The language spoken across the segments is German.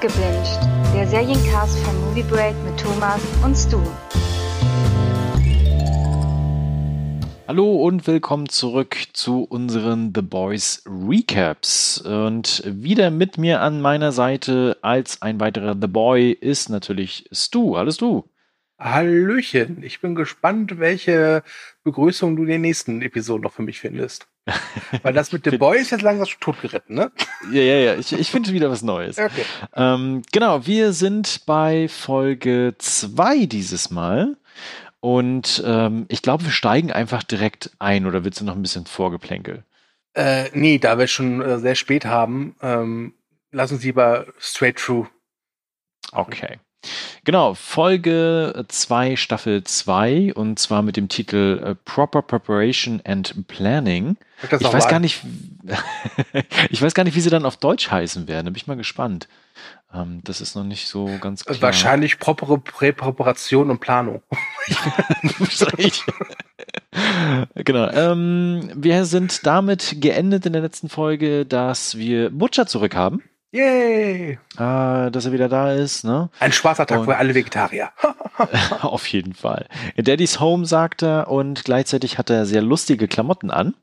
Gebinged, der Seriencast von Movie Break mit Thomas und Stu. Hallo und willkommen zurück zu unseren The Boys Recaps. Und wieder mit mir an meiner Seite als ein weiterer The Boy ist natürlich Stu. Hallo Stu. Hallöchen, ich bin gespannt, welche Begrüßung du in den nächsten Episoden noch für mich findest. Weil das mit The Boy ist jetzt langsam schon totgeritten, ne? Ja, ja, ja, ich, ich finde wieder was Neues. Okay. Ähm, genau, wir sind bei Folge 2 dieses Mal. Und ähm, ich glaube, wir steigen einfach direkt ein. Oder willst du noch ein bisschen Vorgeplänkel? Äh, nee, da wir schon äh, sehr spät haben, ähm, lassen Sie lieber straight through. Okay. Genau, Folge 2, Staffel 2 und zwar mit dem Titel äh, Proper Preparation and Planning. Ich weiß gar nicht, ich weiß gar nicht, wie sie dann auf Deutsch heißen werden. Da bin ich mal gespannt. Ähm, das ist noch nicht so ganz klar. Wahrscheinlich propere Prä Präparation und Planung. genau. Ähm, wir sind damit geendet in der letzten Folge, dass wir Butcher zurück haben. Yay! Ah, dass er wieder da ist, ne? Ein schwarzer Tag für alle Vegetarier. auf jeden Fall. Daddy's Home sagt er und gleichzeitig hat er sehr lustige Klamotten an.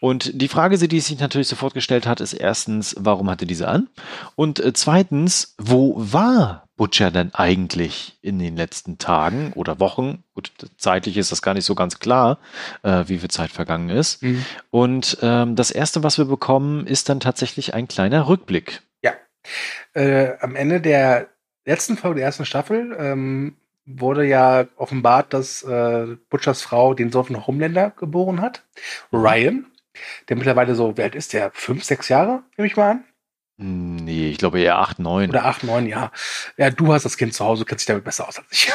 Und die Frage, die sich natürlich sofort gestellt hat, ist erstens, warum hat er diese an? Und äh, zweitens, wo war Butcher denn eigentlich in den letzten Tagen oder Wochen? Gut, zeitlich ist das gar nicht so ganz klar, äh, wie viel Zeit vergangen ist. Mhm. Und ähm, das erste, was wir bekommen, ist dann tatsächlich ein kleiner Rückblick. Äh, am Ende der letzten Folge der ersten Staffel ähm, wurde ja offenbart, dass äh, Butchers Frau den Sohn von Homelander geboren hat. Mhm. Ryan, der mittlerweile so, wie alt ist der? Fünf, sechs Jahre, nehme ich mal an. Nee, ich glaube eher acht, neun. Oder acht, neun, ja. Ja, du hast das Kind zu Hause, kennst dich damit besser aus als ich.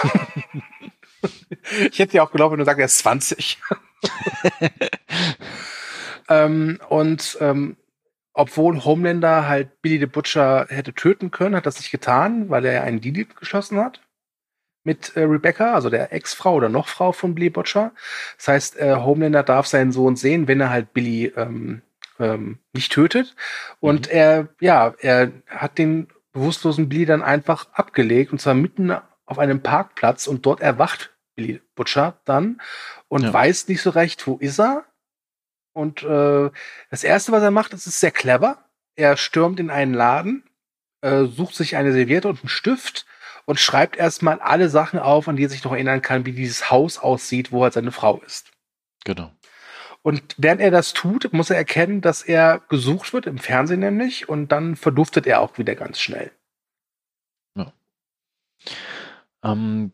ich hätte ja auch geglaubt, wenn du sagst, er ist 20. ähm, und ähm, obwohl Homelander halt Billy the Butcher hätte töten können, hat das nicht getan, weil er einen Deal geschossen hat mit äh, Rebecca, also der Ex-Frau oder noch Frau von Billy Butcher. Das heißt, äh, Homelander darf seinen Sohn sehen, wenn er halt Billy ähm, ähm, nicht tötet. Und mhm. er, ja, er hat den bewusstlosen Billy dann einfach abgelegt und zwar mitten auf einem Parkplatz und dort erwacht Billy Butcher dann und ja. weiß nicht so recht, wo ist er. Und äh, das erste, was er macht, das ist sehr clever. Er stürmt in einen Laden, äh, sucht sich eine Serviette und einen Stift und schreibt erstmal alle Sachen auf, an die er sich noch erinnern kann, wie dieses Haus aussieht, wo halt seine Frau ist. Genau. Und während er das tut, muss er erkennen, dass er gesucht wird, im Fernsehen nämlich, und dann verduftet er auch wieder ganz schnell. Ja. Ähm,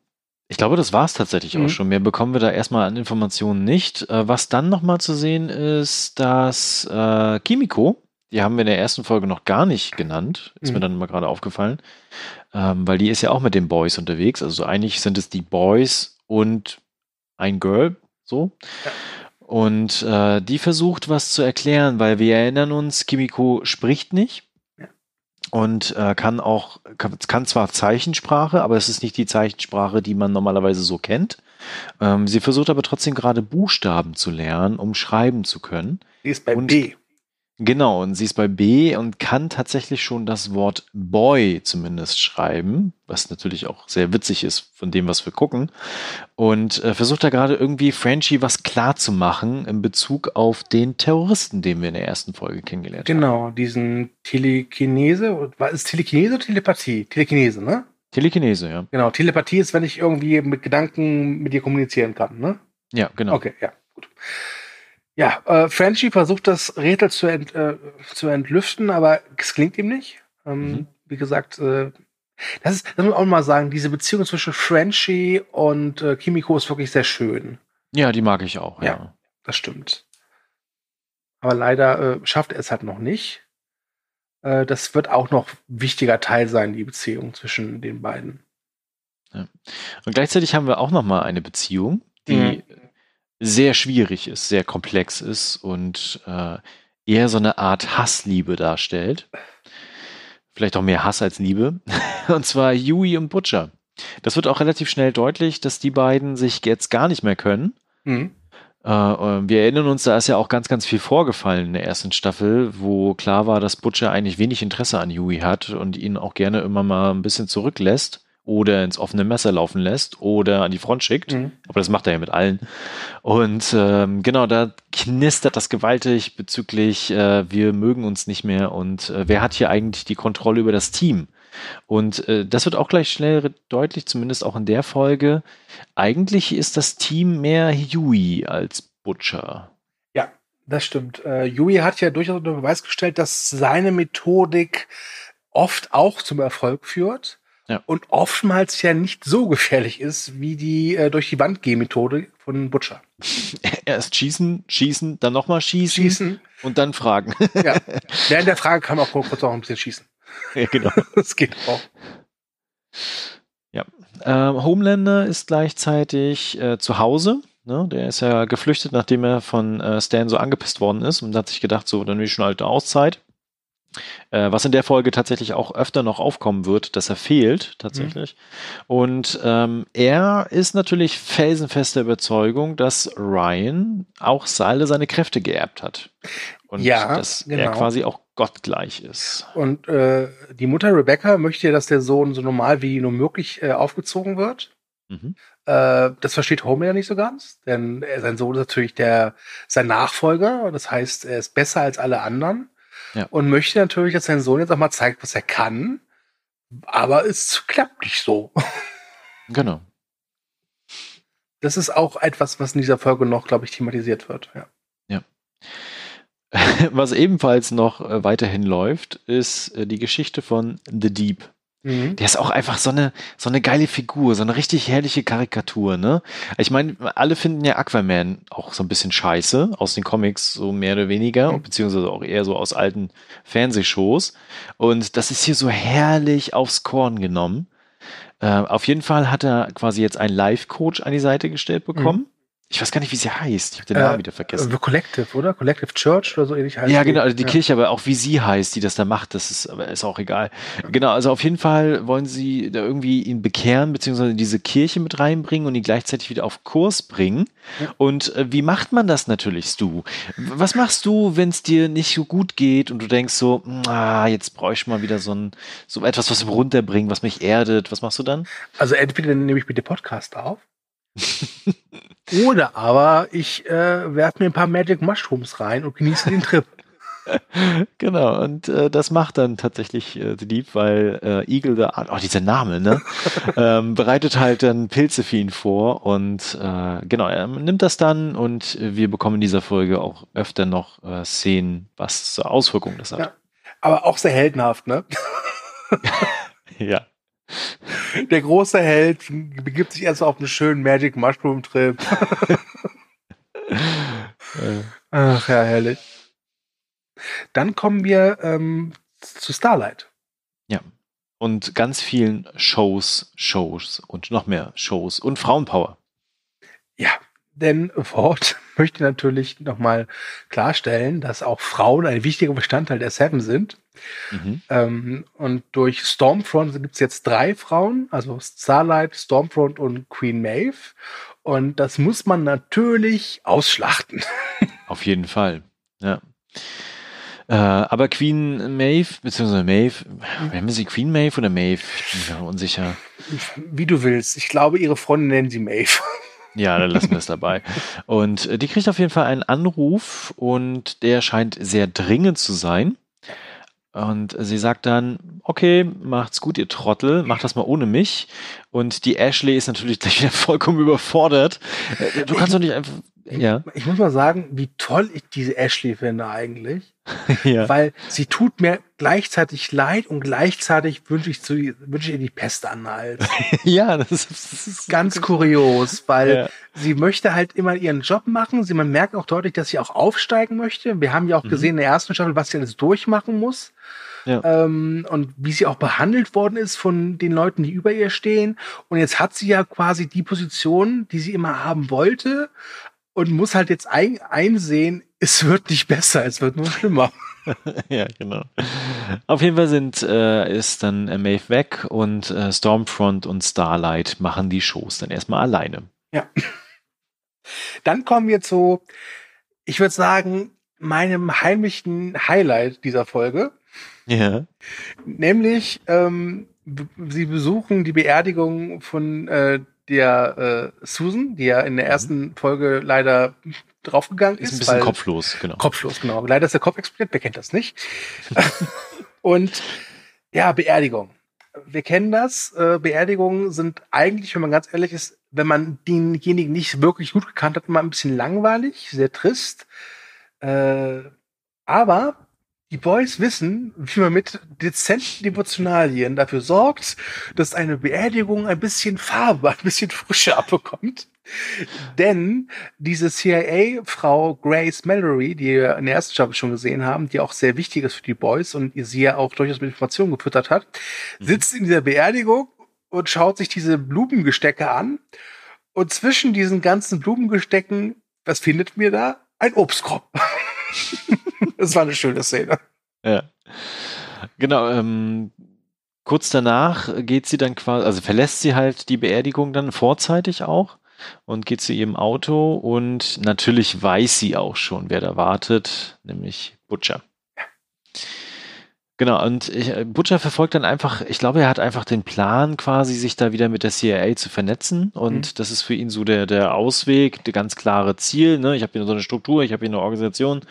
ich glaube, das war es tatsächlich mhm. auch schon. Mehr bekommen wir da erstmal an Informationen nicht. Äh, was dann nochmal zu sehen ist, dass äh, Kimiko, die haben wir in der ersten Folge noch gar nicht genannt, ist mhm. mir dann mal gerade aufgefallen, ähm, weil die ist ja auch mit den Boys unterwegs. Also eigentlich sind es die Boys und ein Girl, so. Ja. Und äh, die versucht was zu erklären, weil wir erinnern uns, Kimiko spricht nicht. Und äh, kann auch, kann, kann, zwar Zeichensprache, aber es ist nicht die Zeichensprache, die man normalerweise so kennt. Ähm, sie versucht aber trotzdem gerade Buchstaben zu lernen, um schreiben zu können. Sie ist bei und, B. Genau, und sie ist bei B und kann tatsächlich schon das Wort Boy zumindest schreiben, was natürlich auch sehr witzig ist von dem, was wir gucken. Und äh, versucht da gerade irgendwie Frenchie was klar zu machen in Bezug auf den Terroristen, den wir in der ersten Folge kennengelernt genau, haben. Genau, diesen Telekinese. Es Telekinese oder Telepathie? Telekinese, ne? Telekinese, ja. Genau, Telepathie ist, wenn ich irgendwie mit Gedanken mit dir kommunizieren kann, ne? Ja, genau. Okay, ja, gut. Ja, äh, Frenchie versucht das Rätsel zu, ent, äh, zu entlüften, aber es klingt ihm nicht. Ähm, mhm. Wie gesagt, äh, das ist, das muss man auch mal sagen, diese Beziehung zwischen Frenchie und äh, Kimiko ist wirklich sehr schön. Ja, die mag ich auch, ja. ja das stimmt. Aber leider äh, schafft er es halt noch nicht. Äh, das wird auch noch wichtiger Teil sein, die Beziehung zwischen den beiden. Ja. Und gleichzeitig haben wir auch noch mal eine Beziehung, die mhm sehr schwierig ist, sehr komplex ist und äh, eher so eine Art Hassliebe darstellt. Vielleicht auch mehr Hass als Liebe. und zwar Yui und Butcher. Das wird auch relativ schnell deutlich, dass die beiden sich jetzt gar nicht mehr können. Mhm. Äh, wir erinnern uns, da ist ja auch ganz, ganz viel vorgefallen in der ersten Staffel, wo klar war, dass Butcher eigentlich wenig Interesse an Huey hat und ihn auch gerne immer mal ein bisschen zurücklässt oder ins offene Messer laufen lässt oder an die Front schickt. Mhm. Aber das macht er ja mit allen. Und ähm, genau, da knistert das gewaltig bezüglich, äh, wir mögen uns nicht mehr und äh, wer hat hier eigentlich die Kontrolle über das Team? Und äh, das wird auch gleich schnell deutlich, zumindest auch in der Folge. Eigentlich ist das Team mehr Yui als Butcher. Ja, das stimmt. Äh, Yui hat ja durchaus unter Beweis gestellt, dass seine Methodik oft auch zum Erfolg führt. Ja. Und oftmals ja nicht so gefährlich ist wie die äh, durch die Wand gehen Methode von Butcher. Erst schießen, schießen, dann nochmal schießen, schießen und dann fragen. Ja. Während der Frage kann man auch kurz auch ein bisschen schießen. Ja, genau. das geht auch. Ja. Ähm, Homelander ist gleichzeitig äh, zu Hause. Ne? Der ist ja geflüchtet, nachdem er von äh, Stan so angepisst worden ist und hat sich gedacht, so, dann will ich schon alte Auszeit. Äh, was in der Folge tatsächlich auch öfter noch aufkommen wird, dass er fehlt, tatsächlich. Mhm. Und ähm, er ist natürlich felsenfester Überzeugung, dass Ryan auch alle seine Kräfte geerbt hat. Und ja, dass genau. er quasi auch gottgleich ist. Und äh, die Mutter Rebecca möchte ja, dass der Sohn so normal wie nur möglich äh, aufgezogen wird. Mhm. Äh, das versteht Homer ja nicht so ganz, denn er, sein Sohn ist natürlich der sein Nachfolger. Das heißt, er ist besser als alle anderen ja. und möchte natürlich, dass sein Sohn jetzt auch mal zeigt, was er kann. Aber es klappt nicht so. Genau. Das ist auch etwas, was in dieser Folge noch, glaube ich, thematisiert wird. Ja. ja. Was ebenfalls noch äh, weiterhin läuft, ist äh, die Geschichte von The Deep. Mhm. Der ist auch einfach so eine, so eine geile Figur, so eine richtig herrliche Karikatur, ne? Ich meine, alle finden ja Aquaman auch so ein bisschen scheiße, aus den Comics so mehr oder weniger, mhm. beziehungsweise auch eher so aus alten Fernsehshows. Und das ist hier so herrlich aufs Korn genommen. Äh, auf jeden Fall hat er quasi jetzt einen Live-Coach an die Seite gestellt bekommen. Mhm. Ich weiß gar nicht, wie sie heißt. Ich habe den Namen äh, wieder vergessen. The Collective, oder? Collective Church oder so ähnlich heißt Ja, genau, also die ja. Kirche, aber auch wie sie heißt, die das da macht, das ist, aber ist auch egal. Ja. Genau, also auf jeden Fall wollen sie da irgendwie ihn bekehren, beziehungsweise diese Kirche mit reinbringen und ihn gleichzeitig wieder auf Kurs bringen. Ja. Und äh, wie macht man das natürlich, Stu? Was machst du, wenn es dir nicht so gut geht und du denkst so, ah, jetzt brauche ich mal wieder so ein, so etwas, was runterbringt, was mich erdet. Was machst du dann? Also entweder nehme ich bitte Podcast auf Oder aber ich äh, werfe mir ein paar Magic Mushrooms rein und genieße den Trip. genau, und äh, das macht dann tatsächlich äh, Lieb, weil äh, Eagle the Art, oh, dieser Name, ne? ähm, bereitet halt dann Pilze für ihn vor und äh, genau, er nimmt das dann und wir bekommen in dieser Folge auch öfter noch äh, Szenen, was zur Auswirkung das hat. Ja, aber auch sehr heldenhaft, ne? ja. Der große Held begibt sich erst auf einen schönen Magic Mushroom Trip. Ach ja, herrlich. Dann kommen wir ähm, zu Starlight. Ja. Und ganz vielen Shows, Shows und noch mehr Shows und Frauenpower. Ja, denn Ford möchte natürlich nochmal klarstellen, dass auch Frauen ein wichtiger Bestandteil der Seven sind. Mhm. Ähm, und durch Stormfront gibt es jetzt drei Frauen, also Starlight, Stormfront und Queen Maeve. Und das muss man natürlich ausschlachten. Auf jeden Fall, ja. Äh, aber Queen Maeve, beziehungsweise Maeve, nennen wir sie Queen Maeve oder Maeve? Ich bin mir unsicher. Wie du willst. Ich glaube, ihre Freunde nennen sie Maeve. Ja, dann lassen wir es dabei. Und äh, die kriegt auf jeden Fall einen Anruf und der scheint sehr dringend zu sein. Und sie sagt dann, okay, macht's gut, ihr Trottel, macht das mal ohne mich. Und die Ashley ist natürlich gleich wieder vollkommen überfordert. Äh, du kannst doch nicht einfach, ja. Ich muss mal sagen, wie toll ich diese Ashley finde eigentlich. ja. Weil sie tut mir gleichzeitig leid und gleichzeitig wünsche ich, zu, wünsche ich ihr die Pest an Hals. ja, das ist, das ist ganz kurios, weil ja. sie möchte halt immer ihren Job machen. Sie, man merkt auch deutlich, dass sie auch aufsteigen möchte. Wir haben ja auch mhm. gesehen in der ersten Staffel, was sie alles durchmachen muss. Ja. Ähm, und wie sie auch behandelt worden ist von den Leuten, die über ihr stehen. Und jetzt hat sie ja quasi die Position, die sie immer haben wollte, und muss halt jetzt ein, einsehen, es wird nicht besser, es wird nur schlimmer. ja, genau. Auf jeden Fall sind, äh, ist dann äh, Maeve weg und äh, Stormfront und Starlight machen die Shows dann erstmal alleine. Ja. Dann kommen wir zu, ich würde sagen, meinem heimlichen Highlight dieser Folge. Ja. Nämlich, ähm, sie besuchen die Beerdigung von äh, der äh, Susan, die ja in der mhm. ersten Folge leider draufgegangen ist. Ist ein bisschen kopflos, genau. Kopflos, genau. Leider ist der Kopf explodiert, wer kennt das nicht? Und ja, Beerdigung. Wir kennen das. Äh, Beerdigungen sind eigentlich, wenn man ganz ehrlich ist, wenn man denjenigen nicht wirklich gut gekannt hat, immer ein bisschen langweilig, sehr trist. Äh, aber die Boys wissen, wie man mit dezenten Devotionalien dafür sorgt, dass eine Beerdigung ein bisschen Farbe, ein bisschen Frische abbekommt. Denn diese CIA-Frau Grace Mallory, die wir in der ersten Staffel schon gesehen haben, die auch sehr wichtig ist für die Boys und ihr sie ja auch durchaus mit Informationen gefüttert hat, mhm. sitzt in dieser Beerdigung und schaut sich diese Blumengestecke an. Und zwischen diesen ganzen Blumengestecken, was findet mir da? Ein Obstkorb. das war eine schöne Szene. Ja. Genau, ähm, kurz danach geht sie dann quasi, also verlässt sie halt die Beerdigung dann vorzeitig auch und geht zu ihrem Auto und natürlich weiß sie auch schon, wer da wartet, nämlich Butcher. Genau, und ich, äh, Butcher verfolgt dann einfach, ich glaube, er hat einfach den Plan, quasi sich da wieder mit der CIA zu vernetzen. Und mhm. das ist für ihn so der, der Ausweg, der ganz klare Ziel. Ne? Ich habe hier so eine Struktur, ich habe hier eine Organisation.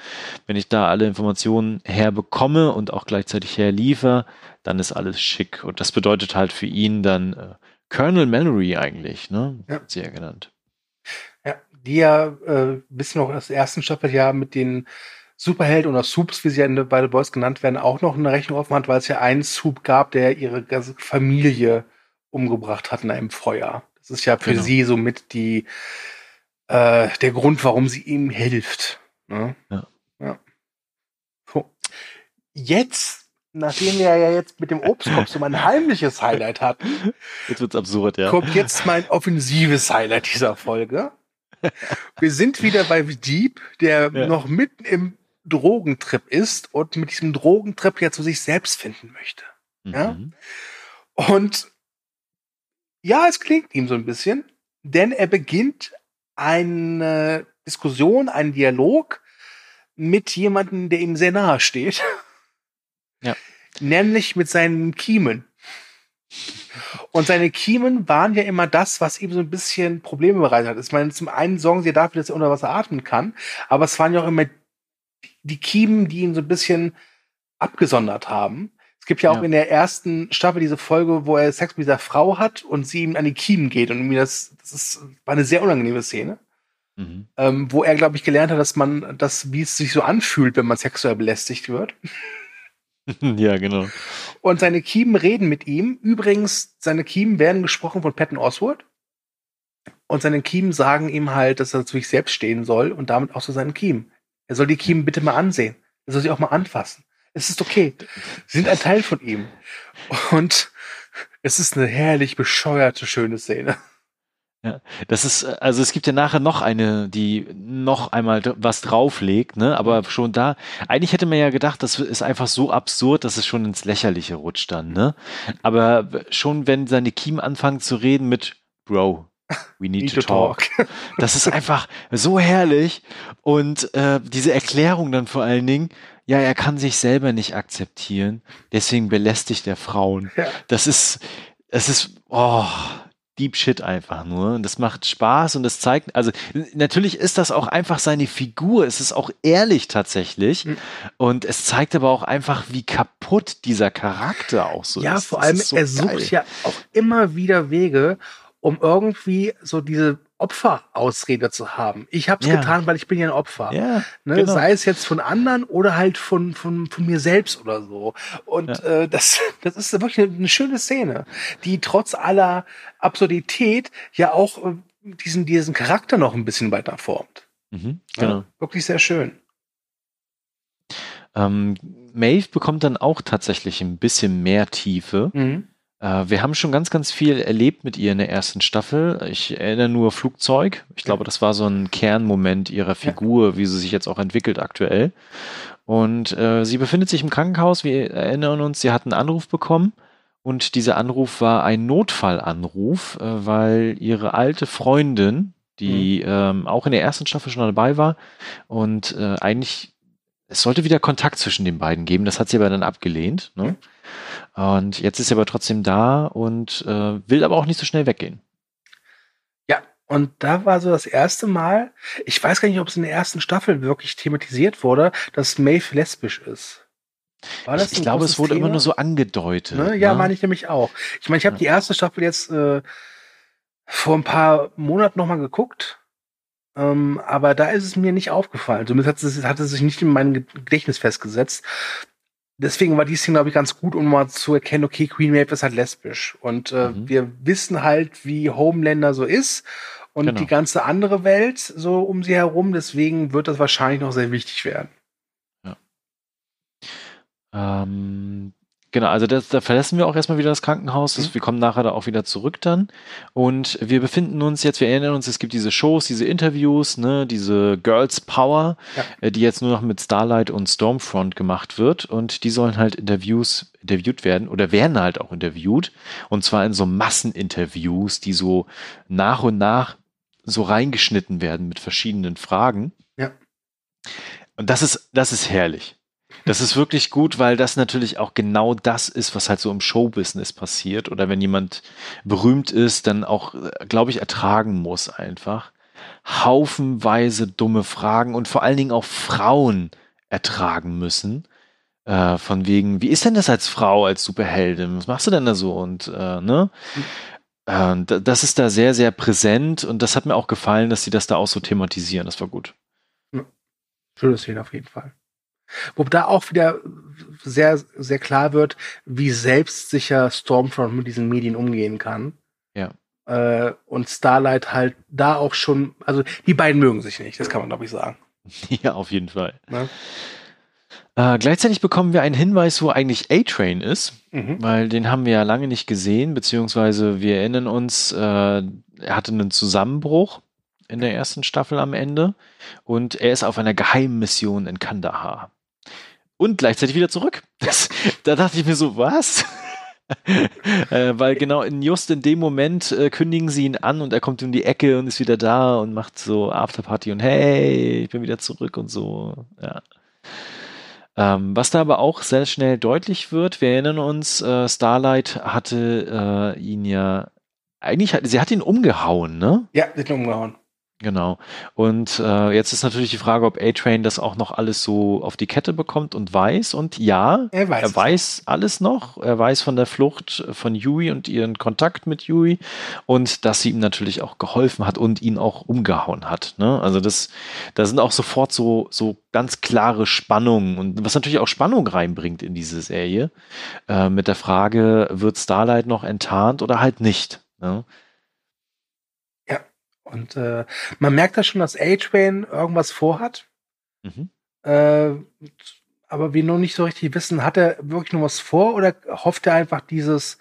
Wenn ich da alle Informationen herbekomme und auch gleichzeitig herliefer, dann ist alles schick. Und das bedeutet halt für ihn dann äh, Colonel Mallory eigentlich, ne? Ja. Sehr genannt. Ja, die ja äh, bis noch das ersten Staffel ja mit den Superheld oder Soups, wie sie ja in bei The Boys genannt werden, auch noch eine Rechnung offen hat, weil es ja einen Soup gab, der ihre ganze Familie umgebracht hat in einem Feuer. Das ist ja für genau. sie somit die, äh, der Grund, warum sie ihm hilft. Ne? Ja. ja. So. Jetzt, nachdem wir ja jetzt mit dem Obstkopf so mein heimliches Highlight hatten, jetzt wird's absurd, ja. Kommt jetzt mein offensives Highlight dieser Folge. Wir sind wieder bei Deep, der ja. noch mitten im Drogentrip ist und mit diesem Drogentrip ja zu sich selbst finden möchte. Mhm. Ja? Und ja, es klingt ihm so ein bisschen, denn er beginnt eine Diskussion, einen Dialog mit jemandem, der ihm sehr nahe steht. Ja. Nämlich mit seinen Kiemen. Und seine Kiemen waren ja immer das, was ihm so ein bisschen Probleme bereitet hat. Ich meine, zum einen sorgen sie dafür, dass er unter Wasser atmen kann, aber es waren ja auch immer die Kiemen, die ihn so ein bisschen abgesondert haben. Es gibt ja auch ja. in der ersten Staffel diese Folge, wo er Sex mit dieser Frau hat und sie ihm an die Kiemen geht und mir das, das ist, war eine sehr unangenehme Szene. Mhm. Ähm, wo er, glaube ich, gelernt hat, dass man das, wie es sich so anfühlt, wenn man sexuell belästigt wird. ja, genau. Und seine Kiemen reden mit ihm. Übrigens, seine Kiemen werden gesprochen von Patton Oswald. Und seine Kiemen sagen ihm halt, dass er zu sich selbst stehen soll und damit auch zu seinen Kiemen. Er soll die Kiemen bitte mal ansehen. Er soll sie auch mal anfassen. Es ist okay. Sie sind ein Teil von ihm. Und es ist eine herrlich bescheuerte, schöne Szene. Ja, das ist, also es gibt ja nachher noch eine, die noch einmal was drauflegt, ne? Aber schon da, eigentlich hätte man ja gedacht, das ist einfach so absurd, dass es schon ins Lächerliche rutscht dann, ne? Aber schon wenn seine Kiemen anfangen zu reden mit Bro, We need, need to, to talk. talk. Das ist einfach so herrlich. Und äh, diese Erklärung dann vor allen Dingen, ja, er kann sich selber nicht akzeptieren, deswegen belästigt er Frauen. Ja. Das ist, es ist, oh, Deep Shit einfach nur. Und das macht Spaß und das zeigt, also natürlich ist das auch einfach seine Figur. Es ist auch ehrlich tatsächlich. Mhm. Und es zeigt aber auch einfach, wie kaputt dieser Charakter auch so ja, ist. Ja, vor allem, so er sucht ja auch immer wieder Wege, um irgendwie so diese Opferausrede zu haben. Ich habe es ja. getan, weil ich bin ja ein Opfer. Ja, ne? genau. Sei es jetzt von anderen oder halt von, von, von mir selbst oder so. Und ja. äh, das, das ist wirklich eine, eine, schöne Szene, die trotz aller Absurdität ja auch äh, diesen, diesen Charakter noch ein bisschen weiter formt. Mhm, genau. Ja, wirklich sehr schön. Ähm, Maeve bekommt dann auch tatsächlich ein bisschen mehr Tiefe. Mhm. Äh, wir haben schon ganz, ganz viel erlebt mit ihr in der ersten Staffel. Ich erinnere nur Flugzeug. Ich glaube, das war so ein Kernmoment ihrer Figur, wie sie sich jetzt auch entwickelt aktuell. Und äh, sie befindet sich im Krankenhaus. Wir erinnern uns, sie hat einen Anruf bekommen. Und dieser Anruf war ein Notfallanruf, äh, weil ihre alte Freundin, die mhm. ähm, auch in der ersten Staffel schon dabei war und äh, eigentlich es sollte wieder Kontakt zwischen den beiden geben. Das hat sie aber dann abgelehnt. Ne? Und jetzt ist sie aber trotzdem da und äh, will aber auch nicht so schnell weggehen. Ja, und da war so das erste Mal, ich weiß gar nicht, ob es in der ersten Staffel wirklich thematisiert wurde, dass Maeve lesbisch ist. ich, ich glaube, es wurde Thema? immer nur so angedeutet. Ne? Ja, ne? meine ich nämlich auch. Ich meine, ich habe ja. die erste Staffel jetzt äh, vor ein paar Monaten nochmal geguckt. Ähm, aber da ist es mir nicht aufgefallen. Zumindest hat es, hat es sich nicht in meinem Gedächtnis festgesetzt. Deswegen war die Szene, glaube ich, ganz gut, um mal zu erkennen, okay, Queen Maeve ist halt lesbisch. Und äh, mhm. wir wissen halt, wie Homelander so ist und genau. die ganze andere Welt so um sie herum. Deswegen wird das wahrscheinlich noch sehr wichtig werden. Ja. Ähm, Genau, also das, da verlassen wir auch erstmal wieder das Krankenhaus. Das, mhm. Wir kommen nachher da auch wieder zurück dann. Und wir befinden uns jetzt, wir erinnern uns, es gibt diese Shows, diese Interviews, ne, diese Girls Power, ja. äh, die jetzt nur noch mit Starlight und Stormfront gemacht wird. Und die sollen halt Interviews, interviewt werden oder werden halt auch interviewt. Und zwar in so Masseninterviews, die so nach und nach so reingeschnitten werden mit verschiedenen Fragen. Ja. Und das ist, das ist herrlich. Das ist wirklich gut, weil das natürlich auch genau das ist, was halt so im Showbusiness passiert. Oder wenn jemand berühmt ist, dann auch, glaube ich, ertragen muss einfach. Haufenweise dumme Fragen und vor allen Dingen auch Frauen ertragen müssen. Äh, von wegen, wie ist denn das als Frau, als Superheldin? Was machst du denn da so? Und äh, ne? Äh, das ist da sehr, sehr präsent und das hat mir auch gefallen, dass sie das da auch so thematisieren. Das war gut. Schöne Szene auf jeden Fall. Wo da auch wieder sehr, sehr klar wird, wie selbstsicher Stormfront mit diesen Medien umgehen kann. Ja. Äh, und Starlight halt da auch schon, also die beiden mögen sich nicht, das kann man glaube ich sagen. Ja, auf jeden Fall. Ne? Äh, gleichzeitig bekommen wir einen Hinweis, wo eigentlich A-Train ist, mhm. weil den haben wir ja lange nicht gesehen, beziehungsweise wir erinnern uns, äh, er hatte einen Zusammenbruch in der ersten Staffel am Ende und er ist auf einer geheimen Mission in Kandahar und gleichzeitig wieder zurück. Das, da dachte ich mir so, was? äh, weil genau in just in dem Moment äh, kündigen sie ihn an und er kommt um die Ecke und ist wieder da und macht so Afterparty und hey, ich bin wieder zurück und so. Ja. Ähm, was da aber auch sehr schnell deutlich wird, wir erinnern uns, äh, Starlight hatte äh, ihn ja eigentlich, hat, sie hat ihn umgehauen, ne? Ja, sie hat ihn umgehauen. Genau. Und äh, jetzt ist natürlich die Frage, ob A-Train das auch noch alles so auf die Kette bekommt und weiß. Und ja, er weiß, er weiß alles noch. Er weiß von der Flucht von Yui und ihren Kontakt mit Yui und dass sie ihm natürlich auch geholfen hat und ihn auch umgehauen hat. Ne? Also das, da sind auch sofort so, so ganz klare Spannungen und was natürlich auch Spannung reinbringt in diese Serie äh, mit der Frage, wird Starlight noch enttarnt oder halt nicht? Ne? Und äh, man merkt da schon, dass A-Train irgendwas vorhat. Mhm. Äh, aber wir noch nicht so richtig wissen, hat er wirklich noch was vor oder hofft er einfach dieses,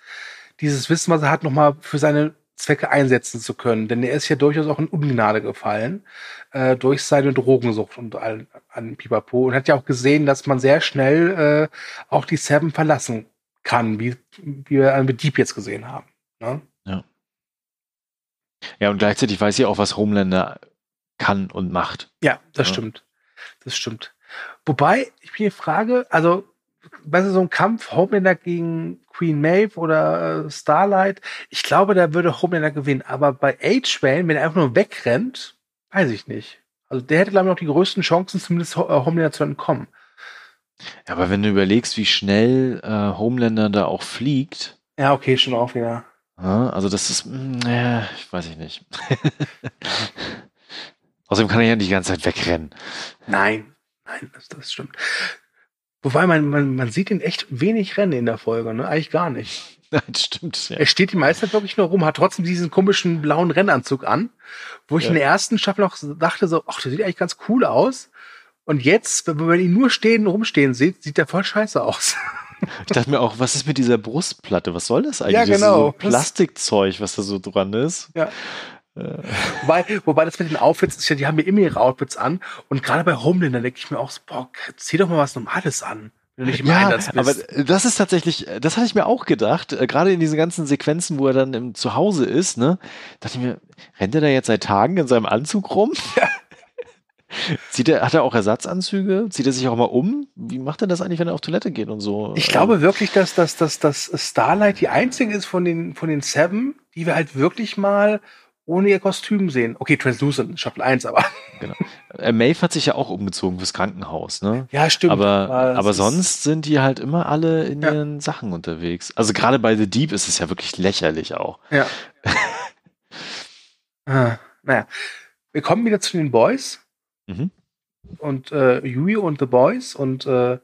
dieses Wissen, was er hat, nochmal für seine Zwecke einsetzen zu können? Denn er ist ja durchaus auch in Ungnade gefallen äh, durch seine Drogensucht und an, an Pipapo und hat ja auch gesehen, dass man sehr schnell äh, auch die Seven verlassen kann, wie, wie wir mit Deep jetzt gesehen haben. Ne? Ja, und gleichzeitig weiß sie auch, was Homelander kann und macht. Ja, das ja. stimmt. Das stimmt. Wobei, ich mir frage, also, weißt du, so ein Kampf Homelander gegen Queen Maeve oder äh, Starlight, ich glaube, da würde Homelander gewinnen. Aber bei H-Train, wenn er einfach nur wegrennt, weiß ich nicht. Also der hätte, glaube ich, noch die größten Chancen, zumindest äh, Homelander zu entkommen. Ja, aber wenn du überlegst, wie schnell äh, Homelander da auch fliegt. Ja, okay, schon auch wieder. Also das ist, äh, ich weiß ich nicht. Außerdem kann er ja nicht die ganze Zeit wegrennen. Nein, nein, das, das stimmt. Wobei man, man, man sieht ihn echt wenig rennen in der Folge, ne? Eigentlich gar nicht. Nein, stimmt. Ja. Er steht die meiste Zeit wirklich nur rum, hat trotzdem diesen komischen blauen Rennanzug an, wo ich ja. in der ersten Staffel noch dachte so, ach, der sieht eigentlich ganz cool aus. Und jetzt, wenn man ihn nur stehen, rumstehen sieht, sieht der voll scheiße aus. Ich dachte mir auch, was ist mit dieser Brustplatte? Was soll das eigentlich? Ja, genau. So Plastikzeug, was da so dran ist. Ja. Äh. Wobei, wobei das mit den Outfits ist ja, die haben ja immer ihre Outfits an. Und gerade bei Homelander denke ich mir auch so, boah, zieh doch mal was Normales an. Ja, aber das ist tatsächlich, das hatte ich mir auch gedacht, äh, gerade in diesen ganzen Sequenzen, wo er dann im Zuhause ist, ne, dachte ich mir, rennt er da jetzt seit Tagen in seinem Anzug rum? Zieht er, hat er auch Ersatzanzüge? Zieht er sich auch mal um? Wie macht er das eigentlich, wenn er auf Toilette geht und so? Ich glaube wirklich, dass, dass, dass, dass Starlight die einzige ist von den, von den Seven, die wir halt wirklich mal ohne ihr Kostüm sehen. Okay, Translucent, Staffel 1, aber. Genau. Äh, Maeve hat sich ja auch umgezogen fürs Krankenhaus, ne? Ja, stimmt. Aber, aber ist- sonst sind die halt immer alle in Ja. ihren Sachen unterwegs. Also gerade bei The Deep ist es ja wirklich lächerlich auch. Ja. ah, naja. Wir kommen wieder zu den Boys. Mhm. Und äh, Yui und The Boys. Und äh,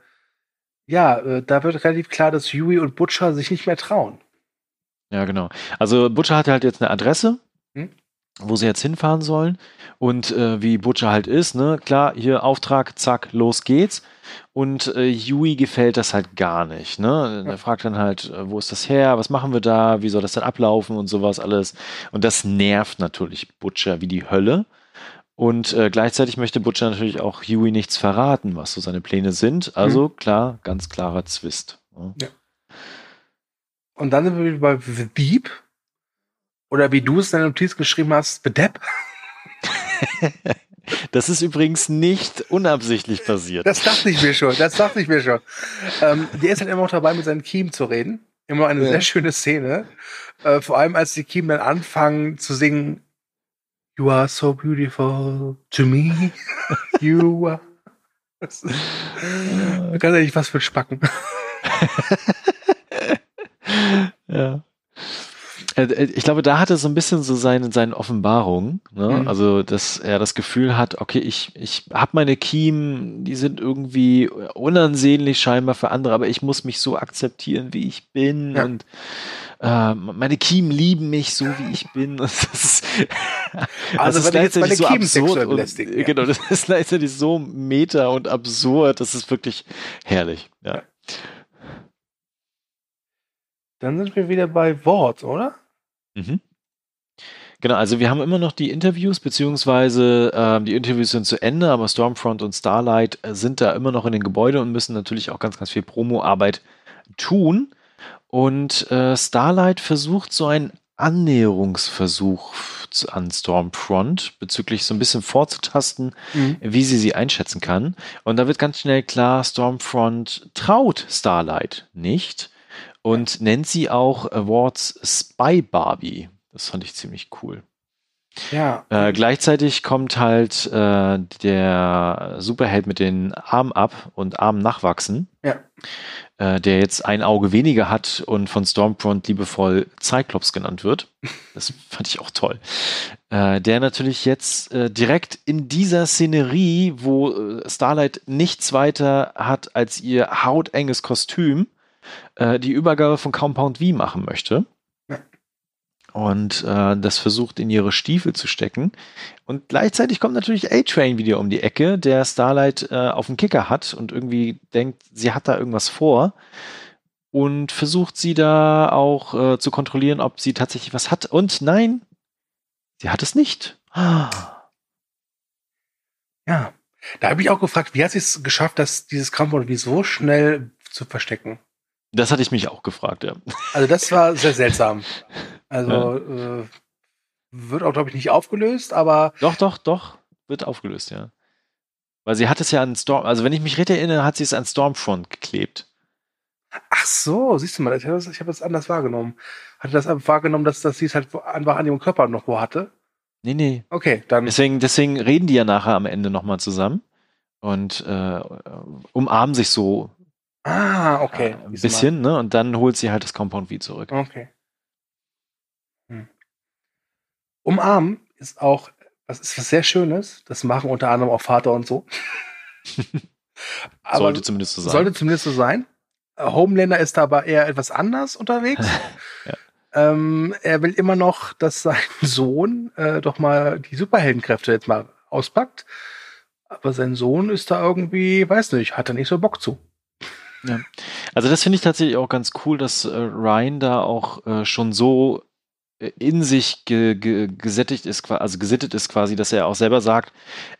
ja, äh, da wird relativ klar, dass Yui und Butcher sich nicht mehr trauen. Ja, genau. Also Butcher hat halt jetzt eine Adresse, Hm? wo sie jetzt hinfahren sollen. Und äh, wie Butcher halt ist, ne, klar, hier Auftrag, zack, los geht's. Und äh, Yui gefällt das halt gar nicht. Ne? Ja. Er fragt dann halt, äh, wo ist das her? Was machen wir da? Wie soll das denn ablaufen und sowas alles? Und das nervt natürlich Butcher wie die Hölle. Und äh, gleichzeitig möchte Butcher natürlich auch Yui nichts verraten, was so seine Pläne sind. Also klar, ganz klarer Zwist. Ne? Und dann sind wir wieder bei The Deep. Oder wie du es in deiner Notiz geschrieben hast, The Depp. Das ist übrigens nicht unabsichtlich passiert. Das dachte ich mir schon, das dachte ich mir schon. Ähm, der ist halt immer noch dabei, mit seinen Kiem zu reden. Immer eine Ja. sehr schöne Szene. Äh, vor allem, als die Kiem dann anfangen zu singen, You are so beautiful to me. You are. Das ist, ganz ehrlich, was für ein Spacken. ja. Äh, äh, Ich glaube, da hat er so ein bisschen so seine, seine Offenbarung. Ne? Mhm. Also, dass er das Gefühl hat, okay, ich, ich habe meine Kiem, die sind irgendwie unansehnlich scheinbar für andere, aber ich muss mich so akzeptieren, wie ich bin. Ja. Und äh, meine Kiem lieben mich so, wie ich bin. Das ist, Also, das meine gleichzeitig Kiem sexuell und, belästigen, ja. Genau, das ist gleichzeitig so meta und absurd. Das ist wirklich herrlich. Ja. Dann sind wir wieder bei Wort, oder? Mhm. Genau, also wir haben immer noch die Interviews, beziehungsweise ähm, die Interviews sind zu Ende, aber Stormfront und Starlight äh, sind da immer noch in den Gebäuden und müssen natürlich auch ganz, ganz viel Promo-Arbeit tun. Und äh, Starlight versucht so einen Annäherungsversuch an Stormfront bezüglich so ein bisschen vorzutasten, wie sie sie einschätzen kann. Und da wird ganz schnell klar, Stormfront traut Starlight nicht und nennt sie auch Awards Spy Barbie. Das fand ich ziemlich cool. Ja. Äh, gleichzeitig kommt halt äh, der Superheld mit den Armen ab und Armen nachwachsen, Ja. äh, der jetzt ein Auge weniger hat und von Stormfront liebevoll Cyclops genannt wird. Das fand ich auch toll. Äh, der natürlich jetzt äh, direkt in dieser Szenerie, wo äh, Starlight nichts weiter hat als ihr hautenges Kostüm, die Übergabe von Compound V machen möchte. Und äh, das versucht in ihre Stiefel zu stecken. Und gleichzeitig kommt natürlich A-Train wieder um die Ecke, der Starlight äh, auf dem Kicker hat und irgendwie denkt, sie hat da irgendwas vor. Und versucht sie da auch äh, zu kontrollieren, ob sie tatsächlich was hat. Und nein, sie hat es nicht. Ja. Da habe ich auch gefragt, wie hat sie es geschafft, dass dieses wie so schnell zu verstecken? Das hatte ich mich auch gefragt, ja. Also das war sehr seltsam. Also äh, wird auch, glaube ich, nicht aufgelöst, aber Doch, doch, doch, wird aufgelöst, ja. Weil sie hat es ja an Storm, also wenn ich mich recht erinnere, hat sie es an Stormfront geklebt. ach so, siehst du mal, ich habe ich hab anders wahrgenommen. Hatte das einfach wahrgenommen, dass, dass sie es halt einfach an ihrem Körper noch wo hatte? Nee, nee. Okay, dann. Deswegen, deswegen reden die ja nachher am Ende nochmal zusammen und äh, umarmen sich so Ah, okay. äh, ein bisschen, ne? Und dann holt sie halt das Compound V zurück. Okay. Hm. Umarmen ist auch, das ist was sehr Schönes. Das machen unter anderem auch Vater und so. Sollte zumindest so sein. sollte zumindest so sein. Homelander ist da aber eher etwas anders unterwegs. Ja. ähm, er will immer noch, dass sein Sohn äh, doch mal die Superheldenkräfte jetzt mal auspackt. Aber sein Sohn ist da irgendwie, weiß nicht, hat er nicht so Bock zu. Also das finde ich tatsächlich auch ganz cool, dass äh, Ryan da auch äh, schon so in sich ge, ge, gesättigt ist, also gesittet ist quasi, dass er auch selber sagt,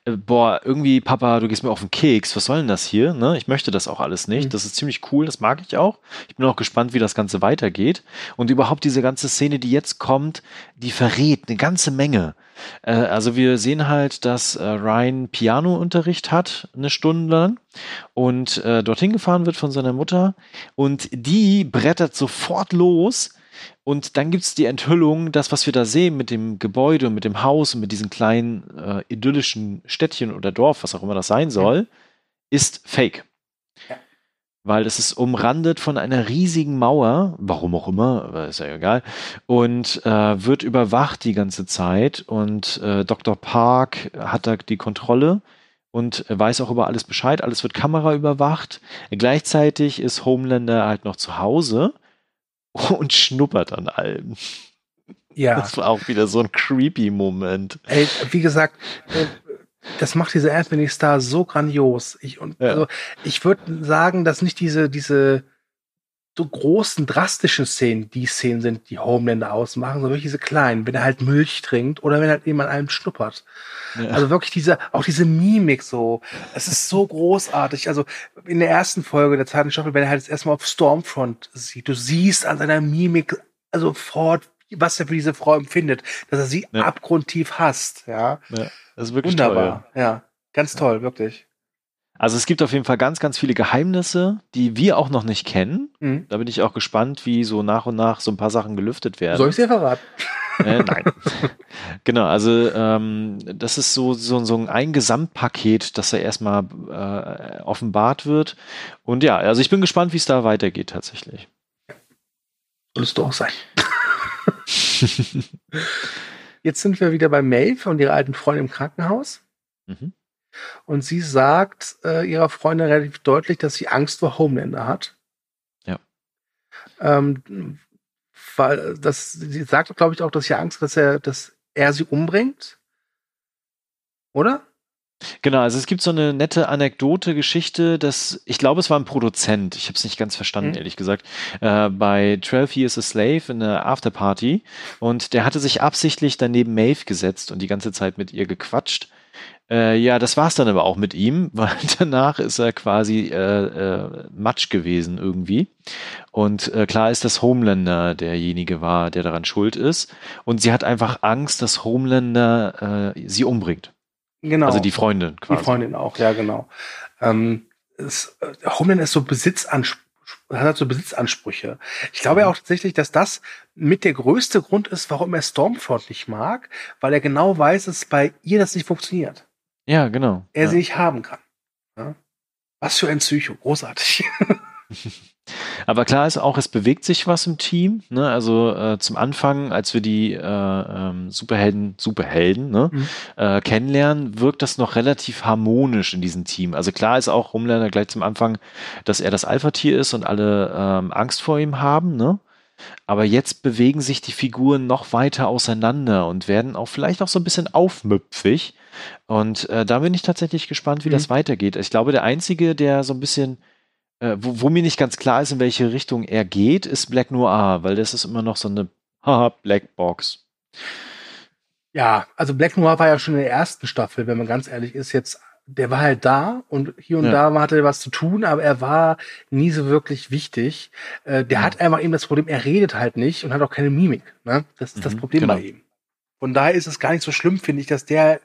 äh, boah, irgendwie, Papa, du gehst mir auf den Keks, was soll denn das hier? Ne? Ich möchte das auch alles nicht. Mhm. Das ist ziemlich cool, das mag ich auch. Ich bin auch gespannt, wie das Ganze weitergeht. Und überhaupt diese ganze Szene, die jetzt kommt, die verrät eine ganze Menge. Äh, also wir sehen halt, dass äh, Ryan Pianounterricht hat, eine Stunde lang, und äh, dorthin gefahren wird von seiner Mutter. Und die brettert sofort los und dann gibt es die Enthüllung, das, was wir da sehen mit dem Gebäude und mit dem Haus und mit diesen kleinen äh, idyllischen Städtchen oder Dorf, was auch immer das sein soll, ja. ist fake. Ja. Weil es ist umrandet von einer riesigen Mauer, warum auch immer, ist ja egal, und äh, wird überwacht die ganze Zeit. Und äh, Dr. Park hat da die Kontrolle und weiß auch über alles Bescheid. Alles wird Kamera überwacht. Gleichzeitig ist Homelander halt noch zu Hause und schnuppert an allem. Ja. Das war auch wieder so ein creepy Moment. Ey, wie gesagt, äh, das macht diese Anthony Star so grandios. Ich, und, ja. also, ich würde sagen, dass nicht diese, diese so großen, drastischen Szenen die Szenen sind, die Homelander ausmachen, sondern wirklich diese kleinen, wenn er halt Milch trinkt oder wenn er halt an einem schnuppert. Ja. Also wirklich diese, auch diese Mimik so. Es ist so großartig. Also in der ersten Folge der zweiten Staffel, wenn er halt erstmal auf Stormfront sieht, du siehst an seiner Mimik also fort, was er für diese Frau empfindet, dass er sie ja. abgrundtief hasst, ja. ja. Das ist wirklich Wunderbar, toll. ja. Ganz toll, wirklich. Also es gibt auf jeden Fall ganz, ganz viele Geheimnisse, die wir auch noch nicht kennen. Mhm. Da bin ich auch gespannt, wie so nach und nach so ein paar Sachen gelüftet werden. Soll ich dir verraten? Äh, nein. genau, also ähm, das ist so, so, so ein Gesamtpaket, das da erstmal äh, offenbart wird. Und ja, also ich bin gespannt, wie es da weitergeht tatsächlich. Sollst du auch sein. Jetzt sind wir wieder bei Maeve und ihrer alten Freundin im Krankenhaus. Mhm. Und sie sagt äh, ihrer Freundin relativ deutlich, dass sie Angst vor Homelander hat. Ja. Ähm, weil das, sie sagt, glaube ich, auch, dass sie Angst hat, dass er, dass er sie umbringt. Oder? Genau, also es gibt so eine nette Anekdote, Geschichte, dass ich glaube, es war ein Produzent, ich habe es nicht ganz verstanden, mhm. ehrlich gesagt, äh, bei 12 Years a Slave in der Afterparty und der hatte sich absichtlich daneben Maeve gesetzt und die ganze Zeit mit ihr gequatscht äh, ja, das war's dann aber auch mit ihm, weil danach ist er quasi äh, äh, Matsch gewesen irgendwie. Und äh, klar ist, dass Homelander derjenige war, der daran schuld ist. Und sie hat einfach Angst, dass Homelander äh, sie umbringt. Genau. Also die Freundin quasi. Die Freundin auch, ja, genau. Ähm, es, äh, Homelander ist so Besitzansprüche hat so Besitzansprüche. Ich glaube ja auch tatsächlich, dass das mit der größte Grund ist, warum er Stormfront nicht mag, weil er genau weiß, dass bei ihr das nicht funktioniert. Ja, genau. Er ja. sie nicht haben kann. Ja? Was für ein Psycho, großartig. Aber klar ist auch, es bewegt sich was im Team. Ne? Also äh, zum Anfang, als wir die äh, ähm, Superhelden, Superhelden ne? Mhm. Äh, kennenlernen, wirkt das noch relativ harmonisch in diesem Team. Also klar ist auch Homelander gleich zum Anfang, dass er das Alpha-Tier ist und alle ähm, Angst vor ihm haben. Ne? Aber jetzt bewegen sich die Figuren noch weiter auseinander und werden auch vielleicht auch so ein bisschen aufmüpfig. Und äh, da bin ich tatsächlich gespannt, wie mhm. das weitergeht. Ich glaube, der Einzige, der so ein bisschen, äh, wo, wo, mir nicht ganz klar ist, in welche Richtung er geht, ist Black Noir, weil das ist immer noch so eine haha, Black Box. Ja, also Black Noir war ja schon in der ersten Staffel, wenn man ganz ehrlich ist, jetzt der war halt da und hier und ja. da hatte er was zu tun, aber er war nie so wirklich wichtig. Äh, der ja. hat einfach eben das Problem, er redet halt nicht und hat auch keine Mimik. Ne? Das ist mhm, das Problem genau. bei ihm. Von daher ist es gar nicht so schlimm, finde ich, dass der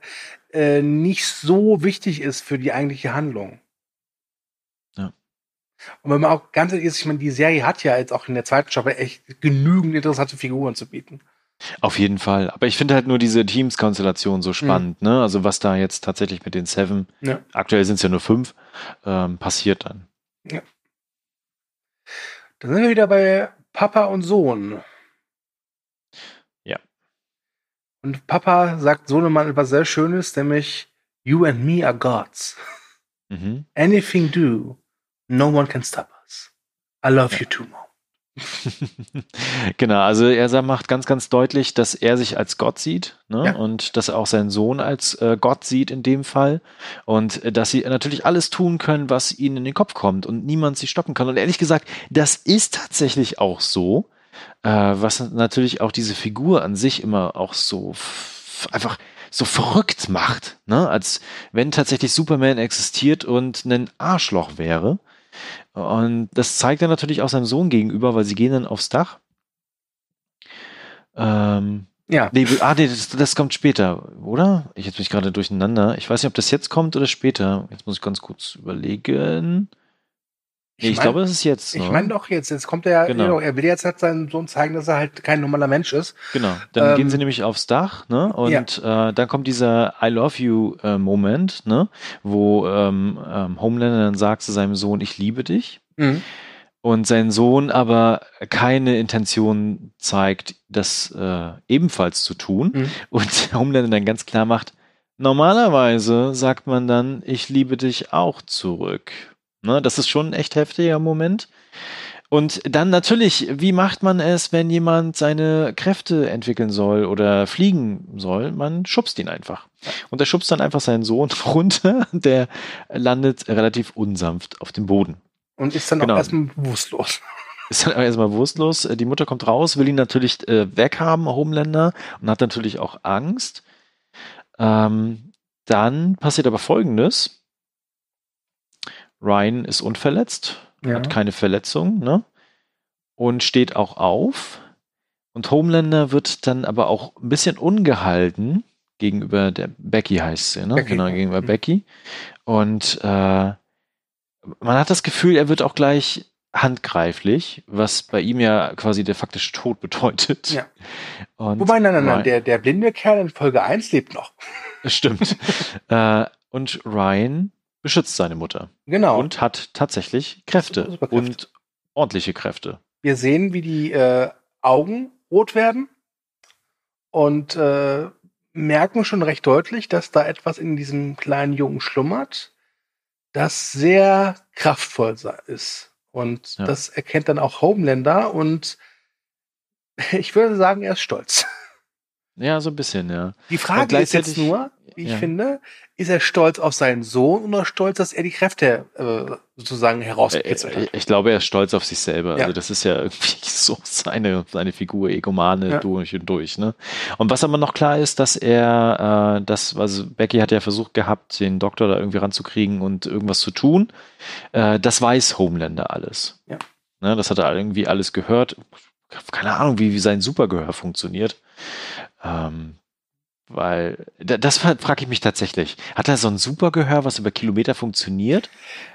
äh, nicht so wichtig ist für die eigentliche Handlung. Ja. Und wenn man auch ganz ehrlich ist, ich meine, die Serie hat ja jetzt auch in der zweiten Staffel echt genügend interessante Figuren zu bieten. Auf jeden Fall. Aber ich finde halt nur diese Teams-Konstellation so spannend, mhm. ne? Also was da jetzt tatsächlich mit den Seven, ja. aktuell sind es ja nur fünf, ähm, passiert dann. Ja. Dann sind wir wieder bei Papa und Sohn. Ja. Und Papa sagt Sohnemann etwas sehr Schönes, nämlich You and me are gods. Mhm. Anything do, no one can stop us. I love ja. you too, Mom. genau, also er macht ganz, ganz deutlich, dass er sich als Gott sieht ne? ja. und dass er auch seinen Sohn als äh, Gott sieht in dem Fall und äh, dass sie natürlich alles tun können, was ihnen in den Kopf kommt und niemand sie stoppen kann. Und ehrlich gesagt, das ist tatsächlich auch so. äh, was natürlich auch diese Figur an sich immer auch so einfach so verrückt macht, ne? als wenn tatsächlich Superman existiert und ein Arschloch wäre. Und das zeigt er natürlich auch seinem Sohn gegenüber, weil sie gehen dann aufs Dach. Ähm, ja. Nee, ah, nee, das, das, kommt später, oder? Ich jetzt mich gerade durcheinander. Ich weiß nicht, ob das jetzt kommt oder später. Jetzt muss ich ganz kurz überlegen. Ich, ich mein, glaube, das ist jetzt. Ne? Ich meine doch jetzt. Jetzt kommt er, genau. er will jetzt halt seinen Sohn zeigen, dass er halt kein normaler Mensch ist. Genau. Dann ähm, gehen sie nämlich aufs Dach, ne? Und ja. äh, dann kommt dieser I love you äh, Moment, ne? Wo ähm, ähm, Homelander dann sagt zu seinem Sohn, ich liebe dich. Mhm. Und sein Sohn aber keine Intention zeigt, das äh, ebenfalls zu tun. Mhm. Und Homelander dann ganz klar macht, normalerweise sagt man dann, ich liebe dich auch zurück. Ne, das ist schon ein echt heftiger Moment. Und dann natürlich, wie macht man es, wenn jemand seine Kräfte entwickeln soll oder fliegen soll? Man schubst ihn einfach. Und er schubst dann einfach seinen Sohn runter. Der landet relativ unsanft auf dem Boden. Und ist dann genau. auch erstmal bewusstlos. Ist dann erstmal bewusstlos. Die Mutter kommt raus, will ihn natürlich äh, weghaben, Homeländer, und hat natürlich auch Angst. Ähm, dann passiert aber Folgendes. Ryan ist unverletzt, ja. hat keine Verletzung, ne? Und steht auch auf. Und Homelander wird dann aber auch ein bisschen ungehalten gegenüber der Becky heißt sie, ne? Becky. Genau, gegenüber mhm. Becky. Und äh, man hat das Gefühl, er wird auch gleich handgreiflich, was bei ihm ja quasi der faktische Tod bedeutet. Ja. Und Wobei, nein, nein, nein, der, der blinde Kerl in Folge 1 lebt noch. Stimmt. äh, und Ryan beschützt seine Mutter. Genau. Und hat tatsächlich Kräfte und ordentliche Kräfte. Wir sehen, wie die äh, Augen rot werden und äh, merken schon recht deutlich, dass da etwas in diesem kleinen Jungen schlummert, das sehr kraftvoll ist. Und ja. das erkennt dann auch Homelander und ich würde sagen, er ist stolz. Ja, so ein bisschen, ja. Die Frage ist jetzt nur, wie ich ja. finde, ist er stolz auf seinen Sohn oder stolz, dass er die Kräfte äh, sozusagen herausgekitzelt hat? Ich glaube, er ist stolz auf sich selber. Ja. Also das ist ja irgendwie so seine, seine Figur, Egomane ja. durch und durch. Ne? Und was aber noch klar ist, dass er, äh, das, also Becky hat ja versucht gehabt, den Doktor da irgendwie ranzukriegen und irgendwas zu tun. Äh, das weiß Homelander alles. Ja. Ne, das hat er irgendwie alles gehört. Keine Ahnung, wie, wie sein Supergehör funktioniert. Ähm, weil, das frage ich mich tatsächlich. Hat er so ein Supergehör, was über Kilometer funktioniert?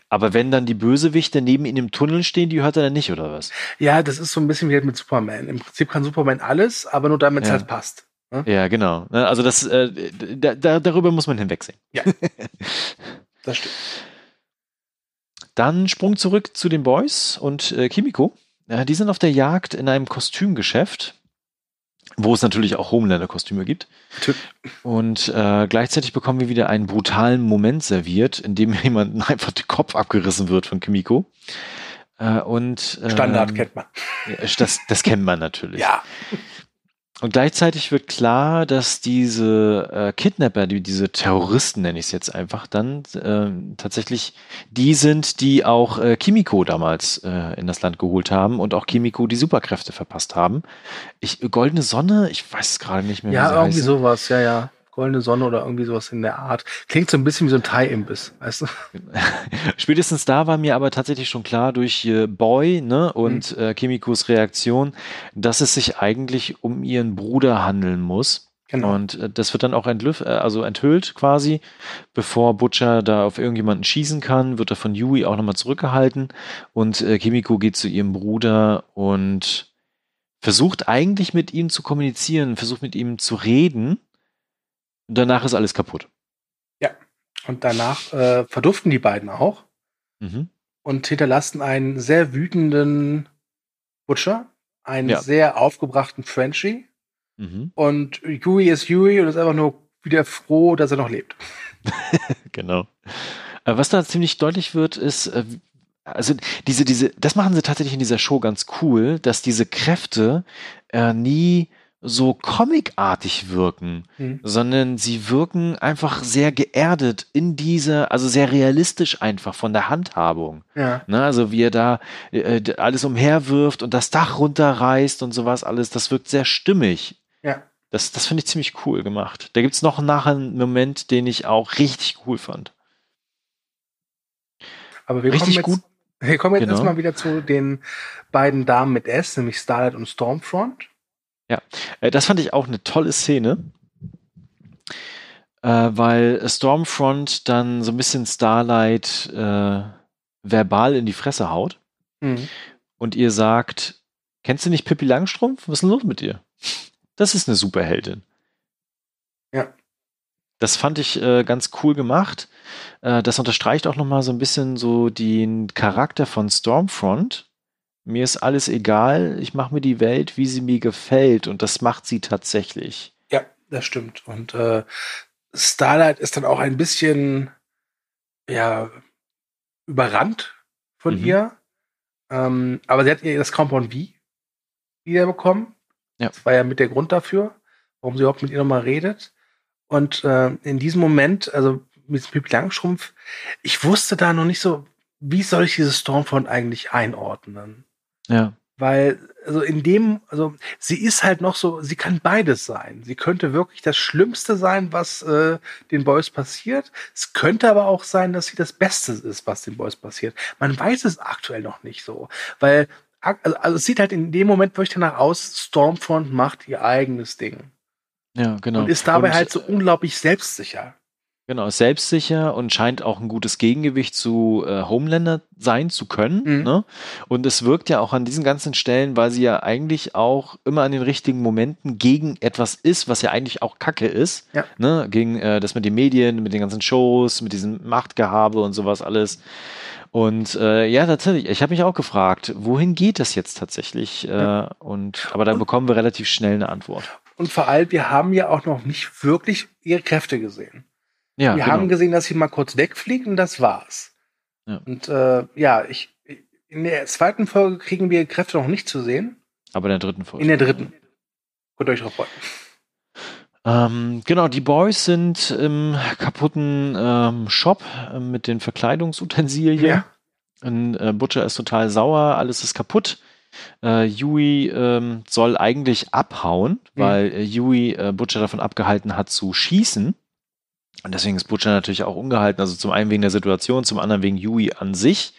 Aber wenn dann die Bösewichte neben ihm im Tunnel stehen, die hört er dann nicht, oder was? Ja, das ist so ein bisschen wie halt mit Superman. Im Prinzip kann Superman alles, aber nur damit es ja. halt passt. Ne? Ja, genau. Ne, also das, äh, da, da, darüber muss man hinwegsehen. Ja. das stimmt. Dann Sprung zurück zu den Boys und äh, Kimiko. Ja, die sind auf der Jagd in einem Kostümgeschäft wo es natürlich auch Homelander-Kostüme gibt. Und äh, gleichzeitig bekommen wir wieder einen brutalen Moment serviert, in dem jemandem einfach der Kopf abgerissen wird von Kimiko. Äh, und, ähm, Standard kennt man. Das, das kennt man natürlich. ja. Und gleichzeitig wird klar, dass diese äh, Kidnapper, die, diese Terroristen nenne ich es jetzt einfach dann, äh, tatsächlich die sind, die auch äh, Kimiko damals äh, in das Land geholt haben und auch Kimiko die Superkräfte verpasst haben. Ich, Goldene Sonne, ich weiß es gerade nicht mehr. Ja, irgendwie heißen. sowas, ja, ja. Goldene Sonne oder irgendwie sowas in der Art. Klingt so ein bisschen wie so ein Thai-Imbiss, weißt du? Spätestens da war mir aber tatsächlich schon klar durch äh, Boy ne, und mhm. äh, Kimikos Reaktion, dass es sich eigentlich um ihren Bruder handeln muss. Genau. Und äh, das wird dann auch entlüft, äh, also enthüllt quasi, bevor Butcher da auf irgendjemanden schießen kann, wird er von Yui auch nochmal zurückgehalten und äh, Kimiko geht zu ihrem Bruder und versucht eigentlich mit ihm zu kommunizieren, versucht mit ihm zu reden danach ist alles kaputt. Ja. Und danach äh, verduften die beiden auch mhm. und hinterlassen einen sehr wütenden Butcher, einen ja. sehr aufgebrachten Frenchie. Mhm. Und Yui ist Yui und ist einfach nur wieder froh, dass er noch lebt. genau. Äh, was da ziemlich deutlich wird, ist, äh, also diese, diese, das machen sie tatsächlich in dieser Show ganz cool, dass diese Kräfte äh, nie so comicartig wirken, mhm. sondern sie wirken einfach sehr geerdet in dieser, also sehr realistisch einfach von der Handhabung. Ja. Ne, also wie er da äh, alles umherwirft und das Dach runterreißt und sowas alles, das wirkt sehr stimmig. Ja. Das, das finde ich ziemlich cool gemacht. Da gibt es noch nachher einen Moment, den ich auch richtig cool fand. Aber wir richtig kommen jetzt, gut. Wir kommen jetzt genau. erstmal wieder zu den beiden Damen mit S, nämlich Starlight und Stormfront. Ja, äh, das fand ich auch eine tolle Szene, äh, weil Stormfront dann so ein bisschen Starlight äh, verbal in die Fresse haut mhm. und ihr sagt, kennst du nicht Pippi Langstrumpf? Was ist denn los mit dir? Das ist eine Superheldin. Ja. Das fand ich äh, ganz cool gemacht. Äh, das unterstreicht auch nochmal so ein bisschen so den Charakter von Stormfront, mir ist alles egal, ich mache mir die Welt, wie sie mir gefällt und das macht sie tatsächlich. Ja, das stimmt. Und äh, Starlight ist dann auch ein bisschen ja überrannt von mhm. ihr. Ähm, aber sie hat ihr das Compound V wiederbekommen. Ja. Das war ja mit der Grund dafür, warum sie überhaupt mit ihr nochmal redet. Und äh, in diesem Moment, also mit dem Pipi Langschrumpf, ich wusste da noch nicht so, wie soll ich dieses Stormfront eigentlich einordnen? Ja. Weil, also in dem, also sie ist halt noch so, sie kann beides sein. Sie könnte wirklich das Schlimmste sein, was äh, den Boys passiert. Es könnte aber auch sein, dass sie das Beste ist, was den Boys passiert. Man weiß es aktuell noch nicht so. Weil, also, also es sieht halt in dem Moment wirklich danach aus, Stormfront macht ihr eigenes Ding. Ja, genau. Und ist dabei Und, halt so unglaublich selbstsicher. Genau, selbstsicher und scheint auch ein gutes Gegengewicht zu äh, Homelander sein zu können. Mhm. Ne? Und es wirkt ja auch an diesen ganzen Stellen, weil sie ja eigentlich auch immer an den richtigen Momenten gegen etwas ist, was ja eigentlich auch Kacke ist. Ja. Ne? Gegen äh, das mit den Medien, mit den ganzen Shows, mit diesem Machtgehabe und sowas alles. Und äh, ja, tatsächlich, ich habe mich auch gefragt, wohin geht das jetzt tatsächlich? Ja. und aber da bekommen wir relativ schnell eine Antwort. Und vor allem, wir haben ja auch noch nicht wirklich ihre Kräfte gesehen. Ja, wir genau. haben gesehen, dass sie mal kurz wegfliegt und das war's. Ja. Und äh, ja, ich, in der zweiten Folge kriegen wir Kräfte noch nicht zu sehen. Aber in der dritten Folge. In der dritten. Könnt ihr euch drauf freuen. Ähm, genau, die Boys sind im kaputten ähm, Shop äh, mit den Verkleidungsutensilien. Ja. Und, äh, Butcher ist total sauer, alles ist kaputt. Äh, Yui ähm, soll eigentlich abhauen, mhm. weil äh, Yui äh, Butcher davon abgehalten hat zu schießen. Und deswegen ist Butcher natürlich auch ungehalten. Also zum einen wegen der Situation, zum anderen wegen Yui an sich.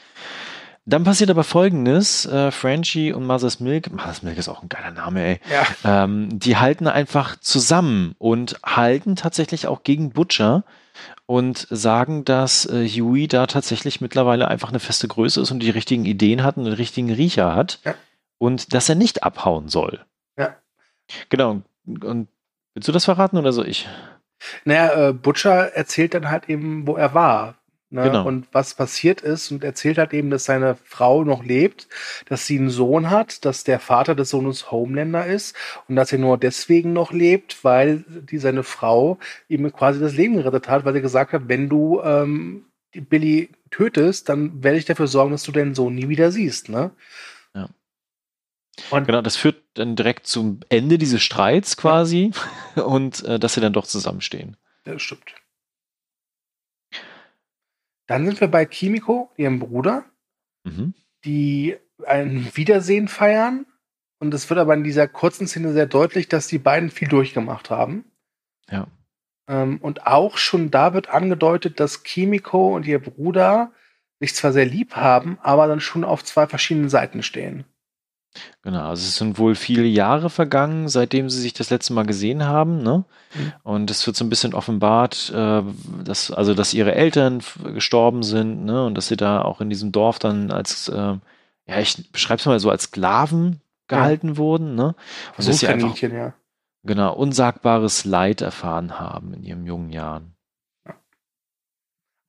Dann passiert aber folgendes: äh, Frenchie und Mother's Milk, Mother's Milk ist auch ein geiler Name, ey. Ja. Ähm, die halten einfach zusammen und halten tatsächlich auch gegen Butcher und sagen, dass äh, Huey da tatsächlich mittlerweile einfach eine feste Größe ist und die richtigen Ideen hat und den richtigen Riecher hat ja. und dass er nicht abhauen soll. Ja. Genau. Und willst du das verraten oder so ich? Naja, äh, Butcher erzählt dann halt eben, wo er war. Ne? Genau. Und was passiert ist und erzählt halt eben, dass seine Frau noch lebt, dass sie einen Sohn hat, dass der Vater des Sohnes Homelander ist und dass er nur deswegen noch lebt, weil die seine Frau ihm quasi das Leben gerettet hat, weil er gesagt hat, wenn du ähm, Billy tötest, dann werde ich dafür sorgen, dass du deinen Sohn nie wieder siehst. Ne? Und genau, das führt dann direkt zum Ende dieses Streits quasi und äh, dass sie dann doch zusammenstehen. Ja, stimmt. Dann sind wir bei Kimiko, ihrem Bruder, mhm. die ein Wiedersehen feiern. Und es wird aber in dieser kurzen Szene sehr deutlich, dass die beiden viel durchgemacht haben. Ja. Ähm, und auch schon da wird angedeutet, dass Kimiko und ihr Bruder sich zwar sehr lieb haben, aber dann schon auf zwei verschiedenen Seiten stehen. Genau, also es sind wohl viele Jahre vergangen, seitdem sie sich das letzte Mal gesehen haben, ne? Mhm. Und es wird so ein bisschen offenbart, äh, dass, also dass ihre Eltern gestorben sind, ne? Und dass sie da auch in diesem Dorf dann als, äh, ja, ich beschreibe es mal so als Sklaven gehalten ja. wurden, ne? Und dass sie einfach, ja. genau, unsagbares Leid erfahren haben in ihren jungen Jahren. Ja.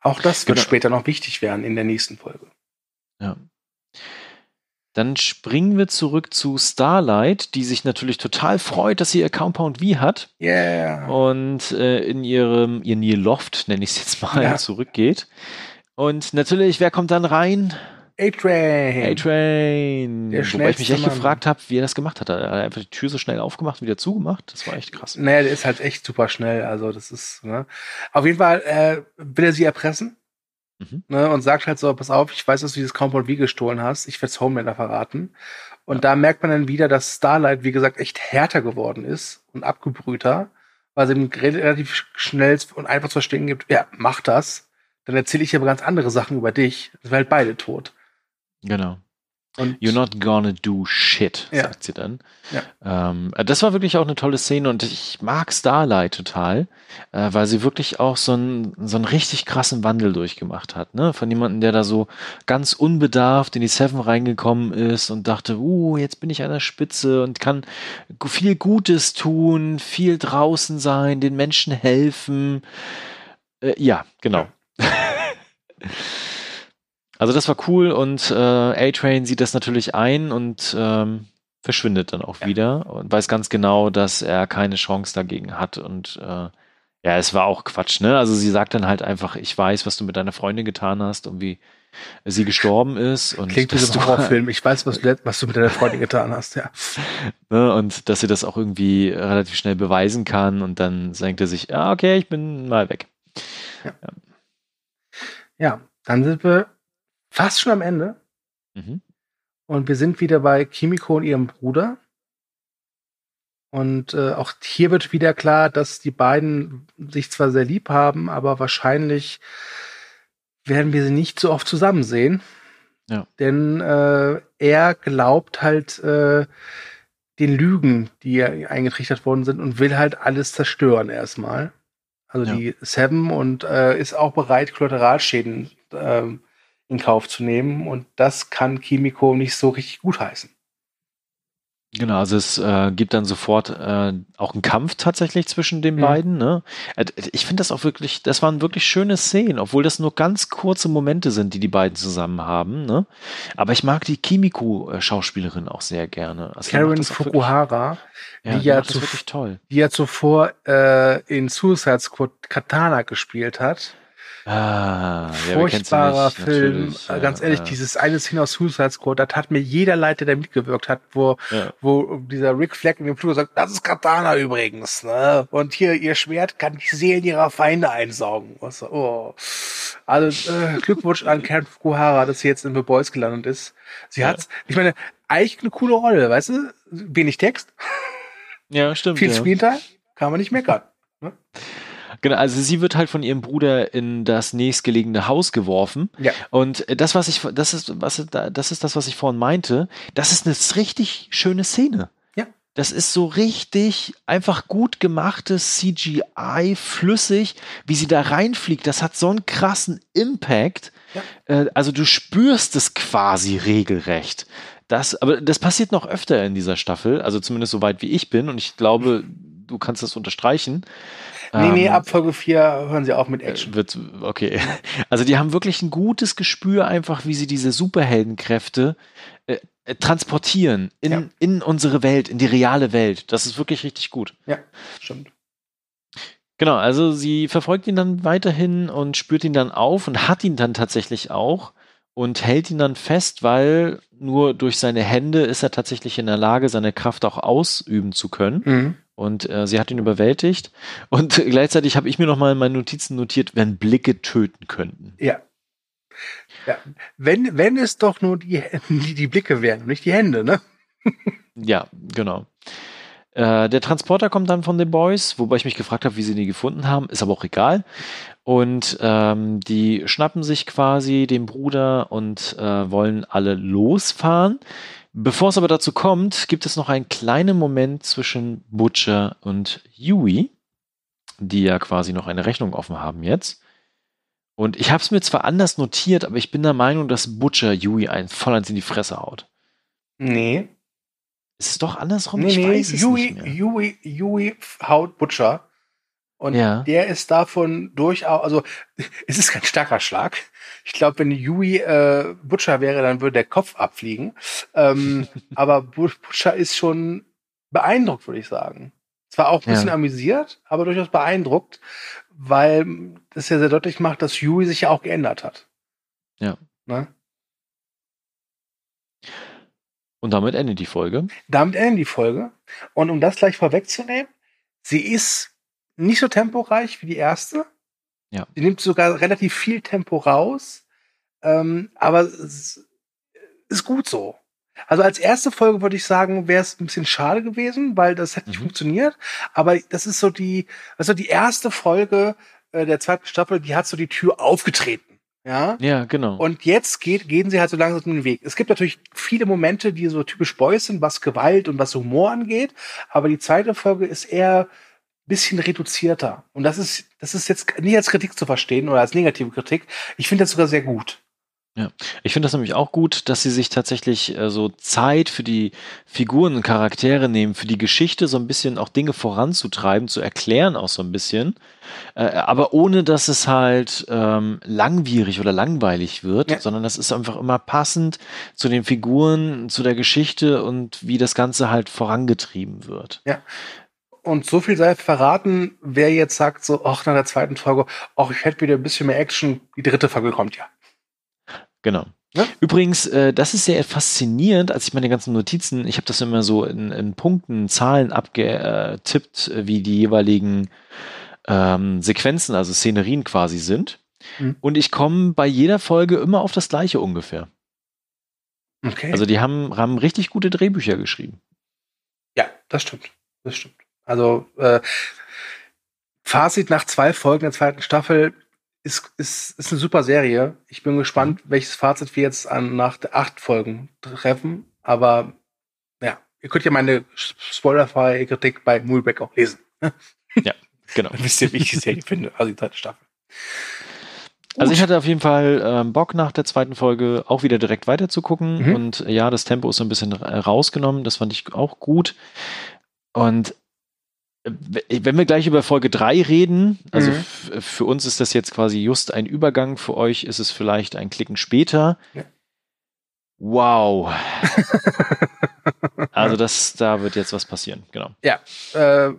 Auch das wird genau. später noch wichtig werden in der nächsten Folge. Ja. Dann springen wir zurück zu Starlight, die sich natürlich total freut, dass sie ihr Compound V hat. Yeah. Und äh, in ihrem, ihr Loft, nenne ich es jetzt mal, ja. zurückgeht. Und natürlich, wer kommt dann rein? A-Train. A-Train. Wobei ich mich echt Mann. gefragt habe, wie er das gemacht hat. Hat er einfach die Tür so schnell aufgemacht und wieder zugemacht? Das war echt krass. Naja, der ist halt echt super schnell. Also, das ist, ne? Auf jeden Fall äh, will er sie erpressen. Mhm. Ne, und sagt halt so, pass auf, ich weiß, dass du dieses Compound V gestohlen hast. Ich werde Homelander verraten. Und da merkt man dann wieder, dass Starlight, wie gesagt, echt härter geworden ist und abgebrühter, weil sie ihm relativ schnell und einfach zu verstehen gibt, ja, mach das. Dann erzähle ich aber ganz andere Sachen über dich. Das wäre halt beide tot. Genau. Und You're not gonna do shit, Ja. sagt sie dann. Ja. Ähm, das war wirklich auch eine tolle Szene und ich mag Starlight total, äh, weil sie wirklich auch so einen, so einen richtig krassen Wandel durchgemacht hat. Ne? Von jemandem, der da so ganz unbedarft in die Seven reingekommen ist und dachte, uh, jetzt bin ich an der Spitze und kann viel Gutes tun, viel draußen sein, den Menschen helfen. Äh, ja, genau. Also das war cool und äh, A-Train sieht das natürlich ein und ähm, verschwindet dann auch Ja. wieder und weiß ganz genau, dass er keine Chance dagegen hat und äh, ja, es war auch Quatsch, ne? Also sie sagt dann halt einfach, ich weiß, was du mit deiner Freundin getan hast und wie sie gestorben ist und klingt wie so ein Horrorfilm. Ich weiß, was du, was du mit deiner Freundin getan hast, ja. ne? und dass sie das auch irgendwie relativ schnell beweisen kann und dann denkt er sich, ja, okay, ich bin mal weg. Ja, dann sind wir fast schon am Ende. Mhm. Und wir sind wieder bei Kimiko und ihrem Bruder. Und äh, auch hier wird wieder klar, dass die beiden sich zwar sehr lieb haben, aber wahrscheinlich werden wir sie nicht so oft zusammen sehen. Ja. Denn äh, er glaubt halt äh, den Lügen, die eingetrichtert worden sind und will halt alles zerstören erstmal. Also Ja. die Seven und äh, ist auch bereit, Kollateralschäden ähm, in Kauf zu nehmen. Und das kann Kimiko nicht so richtig gutheißen. Genau, also es äh, gibt dann sofort äh, auch einen Kampf tatsächlich zwischen den Mhm. beiden. Ne? Äh, Ich finde das auch wirklich, das waren wirklich schöne Szenen, obwohl das nur ganz kurze Momente sind, die die beiden zusammen haben. Ne? Aber ich mag die Kimiko-Schauspielerin auch sehr gerne. Also Karen Fukuhara, Wirklich, ja, die ja das zu- die ja zuvor äh, in Suicide Squad Katana gespielt hat. Ah, ja, Furchtbarer nicht? Film. Ja, Ganz ehrlich, ja. dieses eine Szene aus Suicide Squad, das hat mir jeder Leiter, der mitgewirkt hat, wo, Ja. wo dieser Rick Flag in dem Flug sagt, das ist Katana übrigens, ne? Und hier, ihr Schwert kann die Seelen ihrer Feinde einsaugen. Was, so, oh. Also, äh, Glückwunsch an Karen Fukuhara, dass sie jetzt in The Boys gelandet ist. Sie Ja. hat, ich meine, eigentlich eine coole Rolle, weißt du? Wenig Text, ja, stimmt. viel ja. Screentime, kann man nicht meckern. Genau, also sie wird halt von ihrem Bruder in das nächstgelegene Haus geworfen. Ja. Und das, was ich, das ist, was, das ist das, was ich vorhin meinte. Das ist eine richtig schöne Szene. Ja. Das ist so richtig einfach gut gemachtes CGI, flüssig, wie sie da reinfliegt. Das hat so einen krassen Impact. Ja. Äh, also du spürst es quasi regelrecht. Das, aber das passiert noch öfter in dieser Staffel, also zumindest so weit wie ich bin. Und ich glaube, du kannst das unterstreichen. Nee, nee, Ähm, ab Folge 4 hören sie auf mit Action. äh, Wird, okay. Also die haben wirklich ein gutes Gespür einfach, wie sie diese Superheldenkräfte äh, äh, transportieren in, Ja. in unsere Welt, in die reale Welt. Das ist wirklich richtig gut. Ja, stimmt. Genau, also sie verfolgt ihn dann weiterhin und spürt ihn dann auf und hat ihn dann tatsächlich auch und hält ihn dann fest, weil nur durch seine Hände ist er tatsächlich in der Lage, seine Kraft auch ausüben zu können. Mhm. Und äh, sie hat ihn überwältigt. Und gleichzeitig habe ich mir noch mal in meinen Notizen notiert, wenn Blicke töten könnten. Ja. ja. Wenn, wenn es doch nur die, die, die Blicke wären und nicht die Hände, ne? Ja, genau. Äh, der Transporter kommt dann von den Boys, wobei ich mich gefragt habe, wie sie den gefunden haben, ist aber auch egal. Und ähm, die schnappen sich quasi den Bruder und äh, wollen alle losfahren. Bevor es aber dazu kommt, gibt es noch einen kleinen Moment zwischen Butcher und Yui, die ja quasi noch eine Rechnung offen haben jetzt. Und ich habe es mir zwar anders notiert, aber ich bin der Meinung, dass Butcher Yui ein voll eins in die Fresse haut. Nee. Ist es doch andersrum? Nee, ich nee, weiß es Yui, nicht mehr. Yui, Yui haut Butcher. Und Ja. der ist davon durchaus, also es ist kein starker Schlag. Ich glaube, wenn Yui äh, Butcher wäre, dann würde der Kopf abfliegen. Ähm, aber Bu- Butcher ist schon beeindruckt, würde ich sagen. Zwar auch ein Ja. bisschen amüsiert, aber durchaus beeindruckt, weil das ja sehr deutlich macht, dass Yui sich ja auch geändert hat. Ja. Ne? Und damit endet die Folge. Damit endet die Folge. Und um das gleich vorwegzunehmen, sie ist nicht so temporeich wie die erste. Ja. Sie nimmt sogar relativ viel Tempo raus. Ähm, aber es ist gut so. Also als erste Folge würde ich sagen, wäre es ein bisschen schade gewesen, weil das hätte nicht Mhm. funktioniert. Aber das ist so die, also die erste Folge äh, der zweiten Staffel, die hat so die Tür aufgetreten. Ja. Ja, genau. Und jetzt geht, gehen sie halt so langsam den Weg. Es gibt natürlich viele Momente, die so typisch Boys sind, was Gewalt und was Humor angeht. Aber die zweite Folge ist eher bisschen reduzierter. Und das ist, das ist jetzt nicht als Kritik zu verstehen oder als negative Kritik. Ich finde das sogar sehr gut. Ich finde das nämlich auch gut, dass sie sich tatsächlich äh, so Zeit für die Figuren und Charaktere nehmen, für die Geschichte so ein bisschen auch Dinge voranzutreiben, zu erklären auch so ein bisschen, äh, aber ohne dass es halt ähm, langwierig oder langweilig wird, Ja. sondern das ist einfach immer passend zu den Figuren, zu der Geschichte und wie das Ganze halt vorangetrieben wird. Und so viel sei verraten, wer jetzt sagt so, ach, nach der zweiten Folge, ach, ich hätte wieder ein bisschen mehr Action. Die dritte Folge kommt ja. Genau. Ja. Übrigens, äh, das ist sehr faszinierend, als ich meine ganzen Notizen, ich habe das immer so in, in Punkten, Zahlen abgetippt, äh, wie die jeweiligen ähm, Sequenzen, also Szenerien quasi sind. Mhm. Und ich komme bei jeder Folge immer auf das gleiche ungefähr. Okay. Also die haben, haben richtig gute Drehbücher geschrieben. Ja, das stimmt. Das stimmt. Also, äh, Fazit nach zwei Folgen der zweiten Staffel ist, ist, ist eine super Serie. Ich bin gespannt, welches Fazit wir jetzt an, nach acht Folgen treffen. Aber ja, ihr könnt ja meine spoilerfreie Kritik bei Mulbeck auch lesen. Genau. Dann wisst ihr, wie ich die Serie finde, also die zweite Staffel. Also ich hatte auf jeden Fall ähm, Bock nach der zweiten Folge auch wieder direkt weiter zu gucken. Mhm. Und ja, das Tempo ist so ein bisschen ra- rausgenommen. Das fand ich auch gut. Und wenn wir gleich über Folge 3 reden, also Mhm. für uns ist das jetzt quasi just ein Übergang, für euch ist es vielleicht ein Klicken später. Ja. Wow. also das, da wird jetzt was passieren, genau. äh,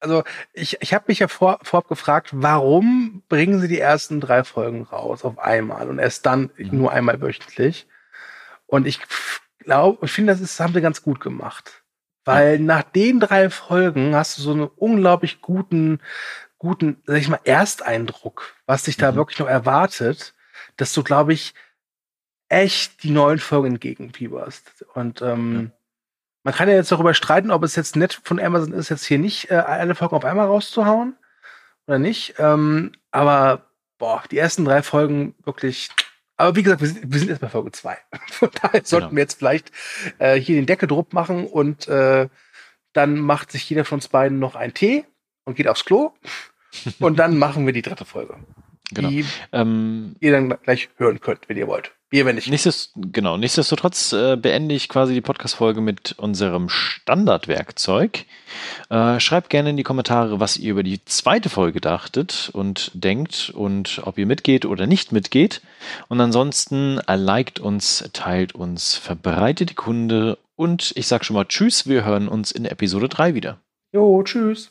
also ich, ich habe mich ja vor, vorab gefragt, warum bringen sie die ersten drei Folgen raus auf einmal und erst dann Mhm. nur einmal wöchentlich? Und ich glaube, ich finde, das ist, haben sie ganz gut gemacht. Weil nach den drei Folgen hast du so einen unglaublich guten, guten, sag ich mal, Ersteindruck, was dich da Mhm. wirklich noch erwartet, dass du, glaube ich, echt die neuen Folgen entgegenfieberst. Und ähm, man kann ja jetzt darüber streiten, ob es jetzt nett von Amazon ist, jetzt hier nicht äh, alle Folgen auf einmal rauszuhauen oder nicht. Ähm, aber boah, die ersten drei Folgen wirklich. Aber wie gesagt, wir sind, wir sind jetzt bei Folge zwei. Von daher sollten Genau. wir jetzt vielleicht äh, hier den Deckel machen und äh, dann macht sich jeder von uns beiden noch einen Tee und geht aufs Klo. und dann machen wir die dritte Folge, genau. die Ähm, ihr dann gleich hören könnt, wenn ihr wollt. Wir, wenn nicht. Nichtsdest genau, nichtsdestotrotz äh, beende ich quasi die Podcast-Folge mit unserem Standardwerkzeug. Äh, schreibt gerne in die Kommentare, was ihr über die zweite Folge dachtet und denkt und ob ihr mitgeht oder nicht mitgeht. Und ansonsten äh, liked uns, teilt uns, verbreitet die Kunde und ich sag schon mal Tschüss, wir hören uns in Episode 3 wieder. Jo, tschüss.